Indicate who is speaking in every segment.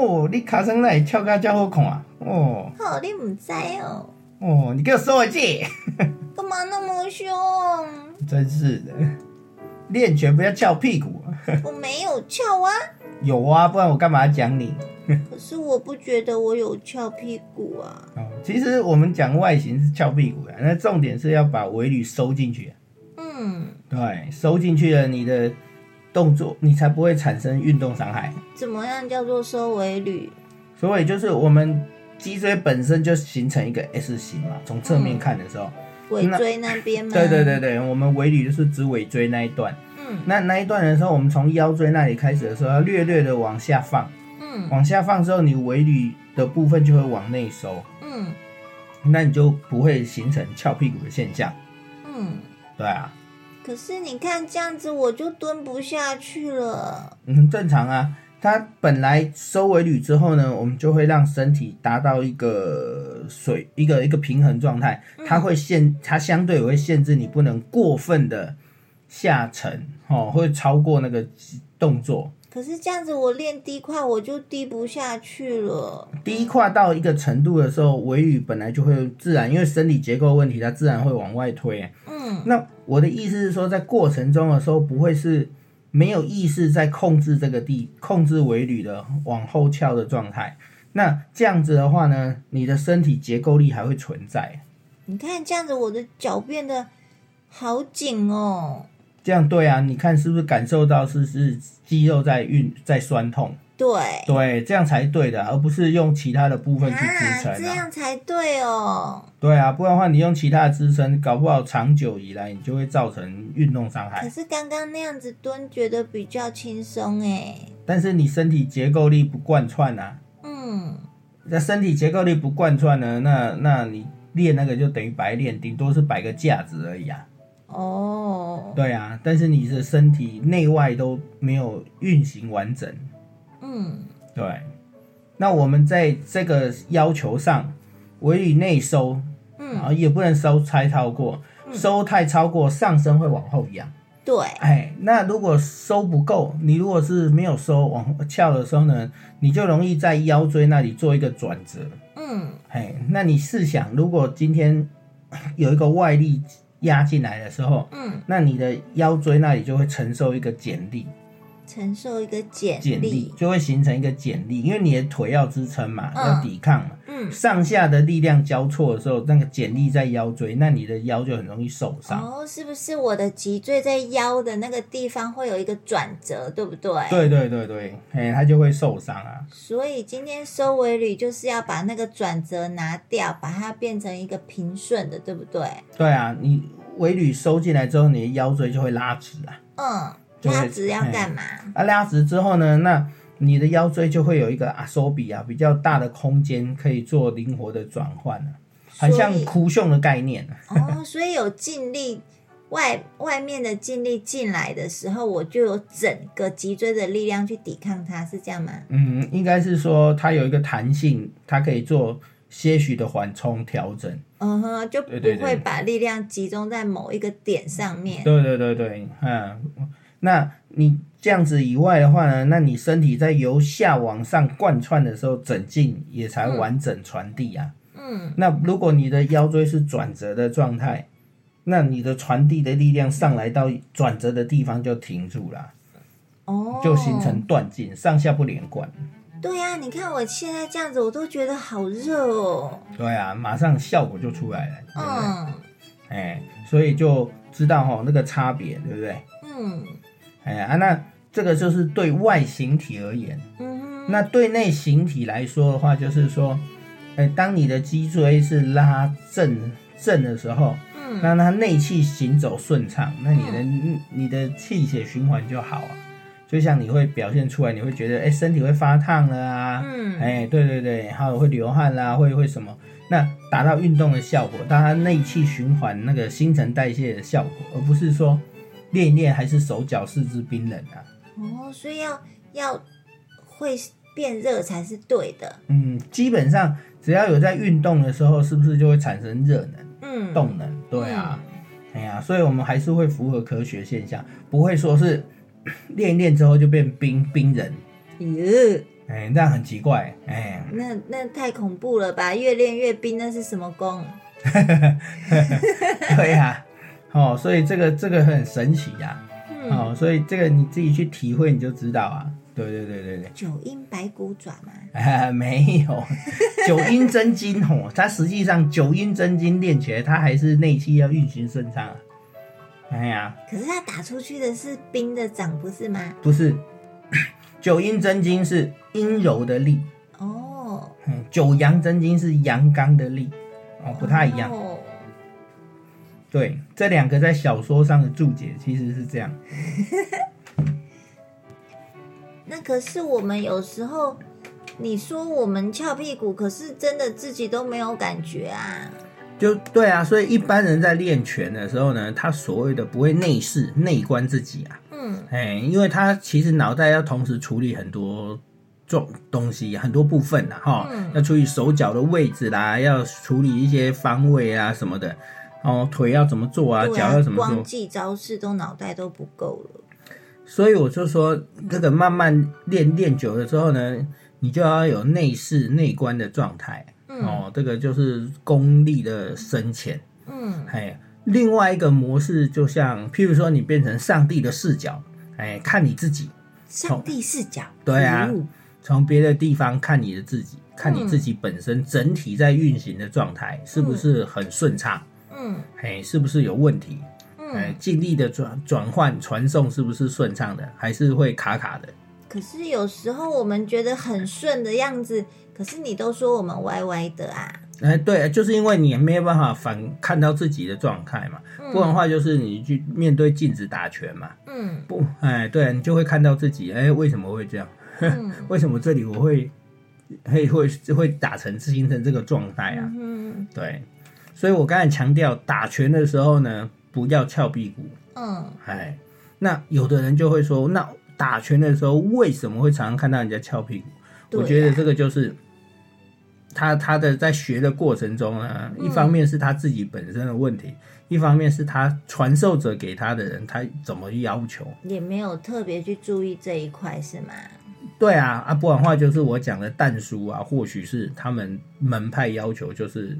Speaker 1: 哦，你卡上那里跳甲遮好看啊！哦
Speaker 2: 哦，你唔知哦？
Speaker 1: 哦，你给我收回去！
Speaker 2: 干嘛那么凶？
Speaker 1: 真是的，练拳不要翘屁股啊！
Speaker 2: 我没有翘啊。
Speaker 1: 有啊，不然我干嘛要讲你？
Speaker 2: 可是我不觉得我有翘屁股啊。
Speaker 1: 哦，其实我们讲外形是翘屁股的，那重点是要把尾闾收进去。
Speaker 2: 嗯，
Speaker 1: 对，收进去了，你的动作你才不会产生运动伤害。
Speaker 2: 怎么样叫做收尾闾？
Speaker 1: 所以就是我们脊椎本身就形成一个 S 型嘛，从侧面看的时候，
Speaker 2: 尾椎那边嘛？
Speaker 1: 对对对对，我们尾闾就是指尾椎那一段。
Speaker 2: 嗯
Speaker 1: 那那一段的时候，我们从腰椎那里开始的时候，要略略的往下放，
Speaker 2: 嗯
Speaker 1: 往下放之后，你尾闾的部分就会往内收，
Speaker 2: 嗯
Speaker 1: 那你就不会形成翘屁股的现象。
Speaker 2: 嗯。
Speaker 1: 对啊，
Speaker 2: 可是你看这样子，我就蹲不下去了。
Speaker 1: 嗯，正常啊。它本来收尾铝之后呢，我们就会让身体达到一个水一个一个平衡状态，它会限它相对也会限制你不能过分的下沉哦，会超过那个动作。
Speaker 2: 可是这样子，我练低胯我就低不下去了。
Speaker 1: 第一胯到一个程度的时候，尾羽本来就会自然，因为生理结构问题，它自然会往外推。
Speaker 2: 嗯
Speaker 1: 那我的意思是说，在过程中的时候，不会是没有意识在控制这个地，控制尾闾的往后翘的状态。那这样子的话呢，你的身体结构力还会存在。
Speaker 2: 你看这样子，我的脚变得好紧哦。
Speaker 1: 这样对啊，你看是不是感受到是是肌肉在运在酸痛？
Speaker 2: 对，
Speaker 1: 对，这样才对的，而不是用其他的部分去支
Speaker 2: 啊，
Speaker 1: 撑啊。
Speaker 2: 这样才对哦。
Speaker 1: 对啊，不然的话，你用其他的支撑，搞不好长久以来你就会造成运动伤害可。
Speaker 2: 是刚刚那样子蹲，觉得比较轻松哎。
Speaker 1: 但是你身体结构力不贯穿啊，
Speaker 2: 嗯，
Speaker 1: 那身体结构力不贯穿呢，那那你练那个就等于白练，顶多是摆个架子而已啊。
Speaker 2: 哦，
Speaker 1: 对啊，但是你的身体内外都没有运行完整。
Speaker 2: 嗯。
Speaker 1: 对，那我们在这个要求上，尾闾内收，然后
Speaker 2: 嗯，
Speaker 1: 也不能收太超过，收太超过上身会往后仰。
Speaker 2: 对，
Speaker 1: 哎，那如果收不够，你如果是没有收往翘的时候呢，你就容易在腰椎那里做一个转折。
Speaker 2: 嗯。
Speaker 1: 哎，那你试想，如果今天有一个外力压进来的时候，
Speaker 2: 嗯，
Speaker 1: 那你的腰椎那里就会承受一个剪力，
Speaker 2: 承受一个减
Speaker 1: 减力
Speaker 2: 力。
Speaker 1: 就会形成一个减力，因为你的腿要支撑嘛，
Speaker 2: 嗯
Speaker 1: 要抵抗嘛，
Speaker 2: 嗯，
Speaker 1: 上下的力量交错的时候，那个减力在腰椎，那你的腰就很容易受伤。
Speaker 2: 哦，是不是我的脊椎在腰的那个地方会有一个转折，对不对？。
Speaker 1: 对对对对，哎，它就会受伤啊。
Speaker 2: 所以今天收尾闾就是要把那个转折拿掉，把它变成一个平顺的，对不对？
Speaker 1: 对啊，你尾闾收进来之后，你的腰椎就会拉直啊。
Speaker 2: 嗯，拉直要干嘛？
Speaker 1: 啊，拉直之后呢，那你的腰椎就会有一个阿收比啊比较大的空间，可以做灵活的转换啊，很像哭胸的概念啊。
Speaker 2: 哦，所以有劲力外外面的劲力进来的时候，我就有整个脊椎的力量去抵抗它，是这样吗？
Speaker 1: 嗯，应该是说它有一个弹性，它可以做些许的缓冲调整。
Speaker 2: 嗯哼，就不会把力量集中在某一个点上面。
Speaker 1: 对对对对，嗯，那你这样子以外的话呢，那你身体在由下往上贯穿的时候，整劲也才完整传递啊。
Speaker 2: 嗯，
Speaker 1: 那如果你的腰椎是转折的状态，那你的传递的力量上来到转折的地方就停住了，
Speaker 2: 哦，
Speaker 1: 就形成断劲，上下不连贯。
Speaker 2: 对呀、你看我现在这样子，我都觉得好热哦。
Speaker 1: 对啊，马上效果就出来了，对不对？
Speaker 2: 嗯
Speaker 1: 哎、所以就知道哈那个差别，对不对？
Speaker 2: 嗯
Speaker 1: 哎啊，那这个就是对外形体而言。
Speaker 2: 嗯，
Speaker 1: 那对内形体来说的话，就是说，哎，当你的脊椎是拉正正的时候，
Speaker 2: 嗯，
Speaker 1: 让它内气行走顺畅，那你的、你的气血循环就好啊。就像你会表现出来，你会觉得哎、身体会发烫了啊，
Speaker 2: 嗯
Speaker 1: 哎、对对对，还有会流汗啦，会会什么？那达到运动的效果，当它内气循环那个新陈代谢的效果，而不是说练一练还是手脚四肢冰冷啊。
Speaker 2: 哦，所以要要会变热才是对的。
Speaker 1: 嗯，基本上只要有在运动的时候，是不是就会产生热能、
Speaker 2: 嗯，
Speaker 1: 动能？对啊，哎呀，所以我们还是会符合科学现象，不会说是 练一练之后就变冰冰人，
Speaker 2: 嗯。哟，
Speaker 1: 哎，这样很奇怪，哎，
Speaker 2: 那那太恐怖了吧？越练越冰，那是什么功？
Speaker 1: 对呀、哦，所以这个这个很神奇呀、
Speaker 2: 嗯，
Speaker 1: 哦，所以这个你自己去体会你就知道啊，对对对对对。
Speaker 2: 九阴白骨爪吗。
Speaker 1: 啊，没有，九阴真经哦，它实际上九阴真经练起来，它还是内气要运行顺畅啊。哎呀，
Speaker 2: 可是他打出去的是冰的掌，不是吗？
Speaker 1: 不是，九阴真经是阴柔的力，
Speaker 2: 哦，
Speaker 1: 嗯，九阳真经是阳刚的力，哦，不太一样。
Speaker 2: 哦
Speaker 1: 对，这两个在小说上的注解其实是这样。
Speaker 2: 那可是我们有时候，你说我们翘屁股，可是真的自己都没有感觉啊。
Speaker 1: 就对啊，所以一般人在练拳的时候呢，他所谓的不会内视、内观自己啊，
Speaker 2: 嗯
Speaker 1: 哎，因为他其实脑袋要同时处理很多重东西，很多部分啊，哈、
Speaker 2: 嗯
Speaker 1: 要处理手脚的位置啦，要处理一些方位啊什么的，哦，腿要怎么做啊，
Speaker 2: 对
Speaker 1: 脚要怎么做，
Speaker 2: 光记招式都脑袋都不够了。
Speaker 1: 所以我就说，这个慢慢练练久了之后呢，你就要有内视、内观的状态，
Speaker 2: 嗯
Speaker 1: 哦，这个就是功力的深浅。
Speaker 2: 嗯
Speaker 1: 哎，另外一个模式就像，譬如说你变成上帝的视角，哎，看你自己，
Speaker 2: 上帝视角。
Speaker 1: 对啊
Speaker 2: 哦
Speaker 1: 从别的地方看你的自己，看你自己本身整体在运行的状态是不是很顺畅，
Speaker 2: 嗯
Speaker 1: 哎，是不是有问题？哎
Speaker 2: 嗯。，
Speaker 1: 尽力的转转换传送是不是顺畅的，还是会卡卡的？
Speaker 2: 可是有时候我们觉得很顺的样子，可是你都说我们歪歪的啊。
Speaker 1: 哎，对，就是因为你没有办法反看到自己的状态嘛，
Speaker 2: 嗯
Speaker 1: 不然的话就是你去面对镜子打拳嘛，
Speaker 2: 嗯
Speaker 1: 不，哎，对，你就会看到自己，哎，为什么会这样？
Speaker 2: 嗯
Speaker 1: 为什么这里我会会会会打成形成这个状态啊？
Speaker 2: 嗯
Speaker 1: 对，所以我刚才强调打拳的时候呢，不要翘屁股。
Speaker 2: 嗯
Speaker 1: 哎，那有的人就会说，那打拳的时候为什么会常常看到人家翘屁股？
Speaker 2: 啊
Speaker 1: 我觉得这个就是他他的在学的过程中呢，
Speaker 2: 嗯
Speaker 1: 一方面是他自己本身的问题，一方面是他传授者给他的人他怎么要求。
Speaker 2: 也没有特别去注意这一块，是吗？
Speaker 1: 对啊，啊，不然的话就是我讲的淡书啊，或许是他们门派要求，就是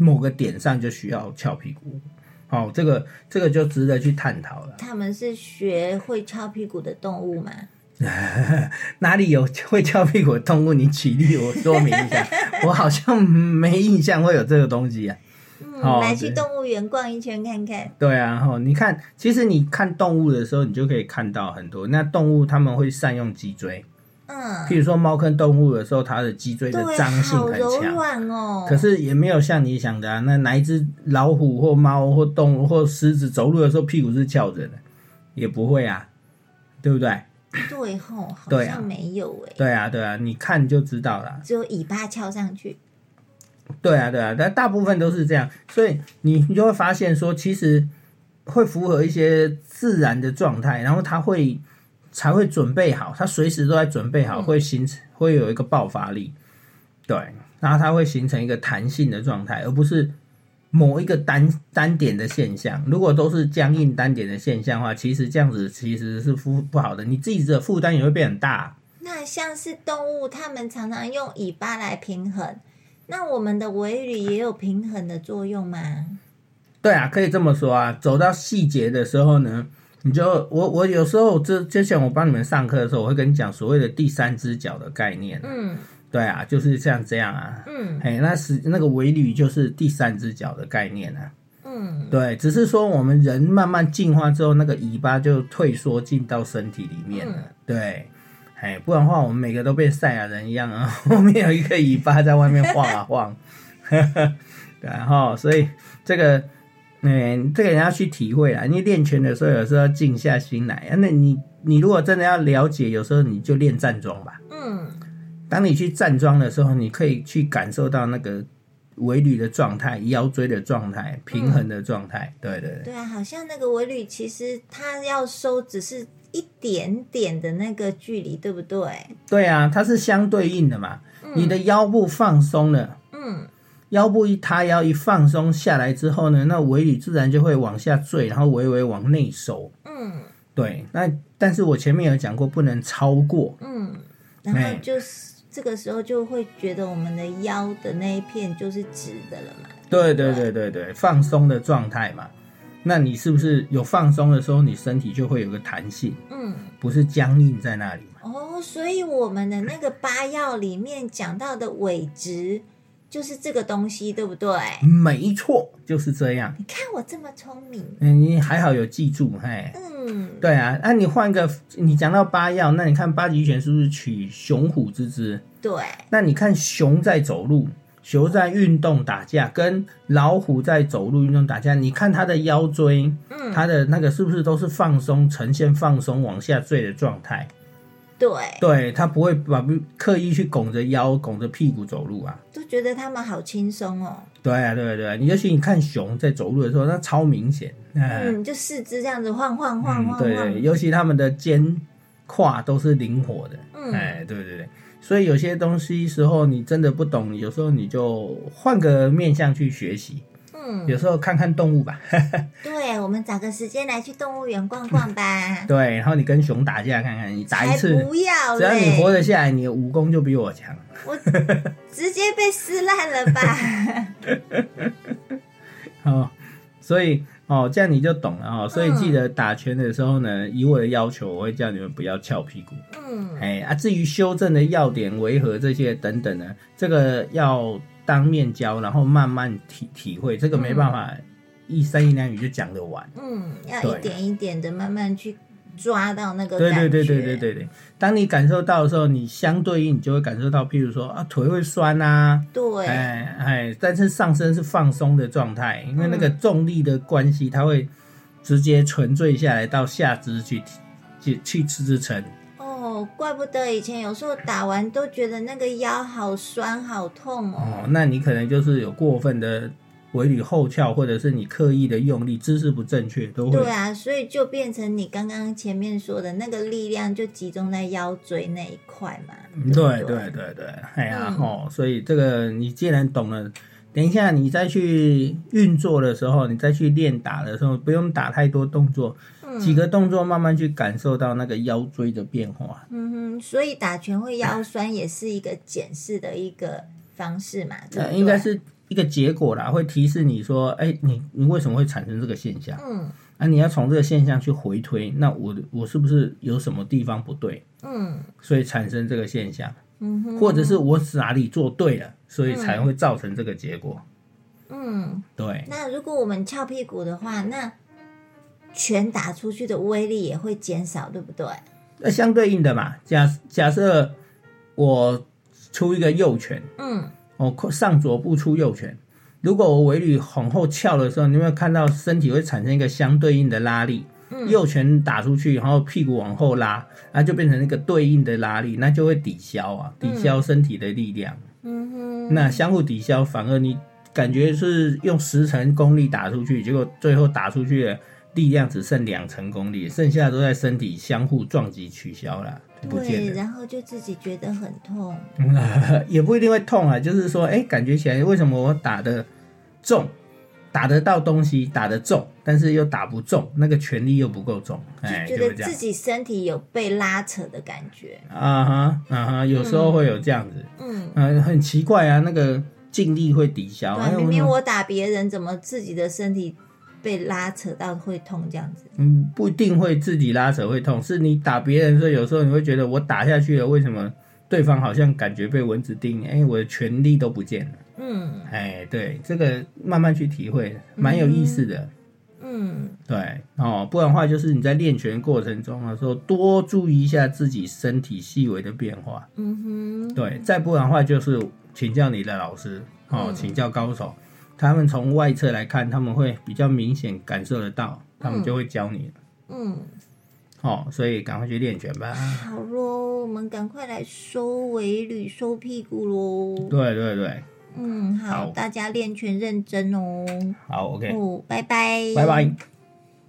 Speaker 1: 某个点上就需要翘屁股。好、这个这个就值得去探讨了。
Speaker 2: 他们是学会翘屁股的动物吗？
Speaker 1: 哪里有会翘屁股的动物？你举例我说明一下。我好像没印象会有这个东西啊。
Speaker 2: 嗯，
Speaker 1: 哦
Speaker 2: 来去
Speaker 1: 对
Speaker 2: 动物园逛一圈看看。
Speaker 1: 对啊，哈，你看，其实你看动物的时候，你就可以看到很多。那动物他们会善用脊椎，
Speaker 2: 嗯，
Speaker 1: 譬如说猫坑动物的时候，它的脊椎的
Speaker 2: 对，
Speaker 1: 张性很强。可是也没有像你想的啊，那哪一只老虎或猫或动物或狮子走路的时候屁股是翘着的，也不会啊，对不对？
Speaker 2: 对吼，好像没有哎，
Speaker 1: 对啊，对啊，你看就知道了。
Speaker 2: 只有尾巴翘上去。
Speaker 1: 对啊，对啊，但大部分都是这样，所以你你就会发现说，其实会符合一些自然的状态，然后它会才会准备好，它随时都在准备好，
Speaker 2: 嗯
Speaker 1: 会形成会有一个爆发力，对，然后它会形成一个弹性的状态，而不是某一个单单点的现象。如果都是僵硬单点的现象的话，其实这样子其实是负不好的，你自己的负担也会变很大。
Speaker 2: 那像是动物，它们常常用尾巴来平衡，那我们的尾闾也有平衡的作用吗？
Speaker 1: 对啊，可以这么说啊。走到细节的时候呢，你就我我有时候之之前我帮你们上课的时候，我会跟你讲所谓的第三只脚的概念。
Speaker 2: 嗯
Speaker 1: 对啊，就是像这样啊。
Speaker 2: 嗯
Speaker 1: 哎，那是那个尾闾就是第三只脚的概念啊。
Speaker 2: 嗯
Speaker 1: 对，只是说我们人慢慢进化之后，那个尾巴就退缩进到身体里面了。
Speaker 2: 嗯
Speaker 1: 对，哎，不然的话，我们每个都变赛亚人一样啊，后面有一个尾巴在外面晃啊晃，然后所以这个，嗯，这个人要去体会啊。你练拳的时候，有时候要静下心来啊。那你你如果真的要了解，有时候你就练站桩吧。
Speaker 2: 嗯，
Speaker 1: 当你去站桩的时候，你可以去感受到那个尾闾的状态、腰椎的状态、平衡的状态。对对对，
Speaker 2: 对啊，好像那个尾闾其实它要收只是一点点的那个距离，对不对？
Speaker 1: 对啊，它是相对应的嘛。你的腰部放松了，
Speaker 2: 嗯，
Speaker 1: 腰部一塌腰一放松下来之后呢，那尾闾自然就会往下坠，然后微微往内收。
Speaker 2: 嗯
Speaker 1: 对，那但是我前面有讲过，不能超过。
Speaker 2: 嗯，然后就是这个时候就会觉得我们的腰的那一片就是直的了嘛。
Speaker 1: 对对对对对，放松的状态嘛。那你是不是有放松的时候，你身体就会有个弹性，
Speaker 2: 嗯，
Speaker 1: 不是僵硬在那里嘛？
Speaker 2: 哦，所以我们的那个八药里面讲到的尾直就是这个东西，对不对？
Speaker 1: 没错，就是这样。
Speaker 2: 你看我这么聪明，
Speaker 1: 嗯，你还好有记住，嘿。
Speaker 2: 嗯，
Speaker 1: 对啊，那、你换个，你讲到八药，那你看八极拳是不是取雄虎之姿？
Speaker 2: 对，
Speaker 1: 那你看熊在走路，熊在运动打架，跟老虎在走路运动打架，你看它的腰椎，
Speaker 2: 嗯，
Speaker 1: 它的那个是不是都是放松，呈现放松往下坠的状态？
Speaker 2: 对，
Speaker 1: 对，他不会把刻意去拱着腰、拱着屁股走路啊。
Speaker 2: 都觉得他们好轻松哦。
Speaker 1: 对啊，对啊对啊，你尤其你看熊在走路的时候，那超明显，嗯
Speaker 2: 嗯，就四肢这样子晃晃晃
Speaker 1: 晃，
Speaker 2: 晃。
Speaker 1: 对对，尤其他们的肩胯都是灵活的，
Speaker 2: 嗯。
Speaker 1: 哎，对对对，所以有些东西时候你真的不懂，有时候你就换个面向去学习，
Speaker 2: 嗯，
Speaker 1: 有时候看看动物吧，
Speaker 2: 对，我们找个时间来去动物园逛逛吧。
Speaker 1: 对，然后你跟熊打架看看，你打一次，
Speaker 2: 不要
Speaker 1: 只要你活！得下来，你的武功就比我强。
Speaker 2: 我直接被撕烂了吧？
Speaker 1: 哦，所以哦，这样你就懂了哦。所以记得打拳的时候呢，以我的要求，我会叫你们不要翘屁股。
Speaker 2: 嗯，
Speaker 1: 哎啊，至于修正的要点为何这些等等呢，这个要当面教，然后慢慢体体会，这个没办法一三言两语就讲得完。
Speaker 2: 嗯，要一点一点的慢慢去抓到那个
Speaker 1: 对
Speaker 2: 感觉。
Speaker 1: 对对对对对对，当你感受到的时候，你相对应你就会感受到，譬如说啊腿会酸啊，
Speaker 2: 对
Speaker 1: 哎哎，但是上身是放松的状态，因为那个重力的关系，它会直接沉坠下来到下肢去去去支撑。
Speaker 2: 哦，怪不得以前有时候打完都觉得那个腰好酸好痛哦。
Speaker 1: 哦，那你可能就是有过分的尾闾后翘，或者是你刻意的用力，姿势不正确，都会
Speaker 2: 对啊，所以就变成你刚刚前面说的那个力量就集中在腰椎那一块嘛。
Speaker 1: 对
Speaker 2: 对不
Speaker 1: 对对对，哎呀
Speaker 2: 嗯
Speaker 1: 吼、所以这个你既然懂了，等一下你再去运作的时候，你再去练打的时候，不用打太多动作，几个动作慢慢去感受到那个腰椎的变化。
Speaker 2: 嗯哼，所以打拳会腰酸也是一个检视的一个方式嘛。对
Speaker 1: 应该是一个结果啦，会提示你说，哎，你你为什么会产生这个现象？
Speaker 2: 嗯
Speaker 1: 啊，你要从这个现象去回推，那我我是不是有什么地方不对，
Speaker 2: 嗯
Speaker 1: 所以产生这个现象？
Speaker 2: 嗯哼
Speaker 1: 或者是我哪里做对了，所以才会造成这个结果。
Speaker 2: 嗯。
Speaker 1: 对，
Speaker 2: 那如果我们翘屁股的话，那拳打出去的威力也会减少，对不对？
Speaker 1: 那相对应的嘛，假假设我出一个右拳，
Speaker 2: 嗯
Speaker 1: 我上左步出右拳，如果我尾闾往后翘的时候，你有没有看到身体会产生一个相对应的拉力？
Speaker 2: 嗯
Speaker 1: 右拳打出去，然后屁股往后拉，那就变成一个对应的拉力，那就会抵消啊，抵消身体的力量。
Speaker 2: 嗯哼，
Speaker 1: 那相互抵消，反而你感觉是用十成功力打出去，结果最后打出去的力量只剩两成功力，剩下都在身体相互撞击取消了，
Speaker 2: 对，然后就自己觉得很痛。
Speaker 1: 也不一定会痛啊，就是说，哎、感觉起来为什么我打的重，打得到东西，打得重，但是又打不中，那个权力又不够重，哎，
Speaker 2: 觉得自。己身体有被拉扯的感觉。
Speaker 1: 啊哈啊哈，有时候会有这样子，
Speaker 2: 嗯，
Speaker 1: 嗯、很奇怪啊，那个劲力会抵消。
Speaker 2: 明明我打别人，怎么自己的身体被拉扯到会痛这样子？
Speaker 1: 嗯，不一定会自己拉扯会痛，是你打别人的时候，有时候你会觉得我打下去了，为什么对方好像感觉被蚊子叮？哎，我的权力都不见了。
Speaker 2: 嗯
Speaker 1: 哎，对，这个慢慢去体会，蛮有意思的。
Speaker 2: 嗯嗯
Speaker 1: 对哦，不然的话就是你在练拳过程中的时候，多注意一下自己身体细微的变化。
Speaker 2: 嗯哼，
Speaker 1: 对，再不然的话就是请教你的老师哦，
Speaker 2: 嗯
Speaker 1: 请教高手，他们从外侧来看，他们会比较明显感受得到，他们就会教你。
Speaker 2: 嗯，
Speaker 1: 哦，所以赶快去练拳吧。
Speaker 2: 好喽，我们赶快来收尾捋、收屁股喽。
Speaker 1: 对对对，
Speaker 2: 嗯，好，
Speaker 1: 好
Speaker 2: 大家练拳认真哦。
Speaker 1: 好，OK，
Speaker 2: 哦，拜拜，
Speaker 1: 拜拜。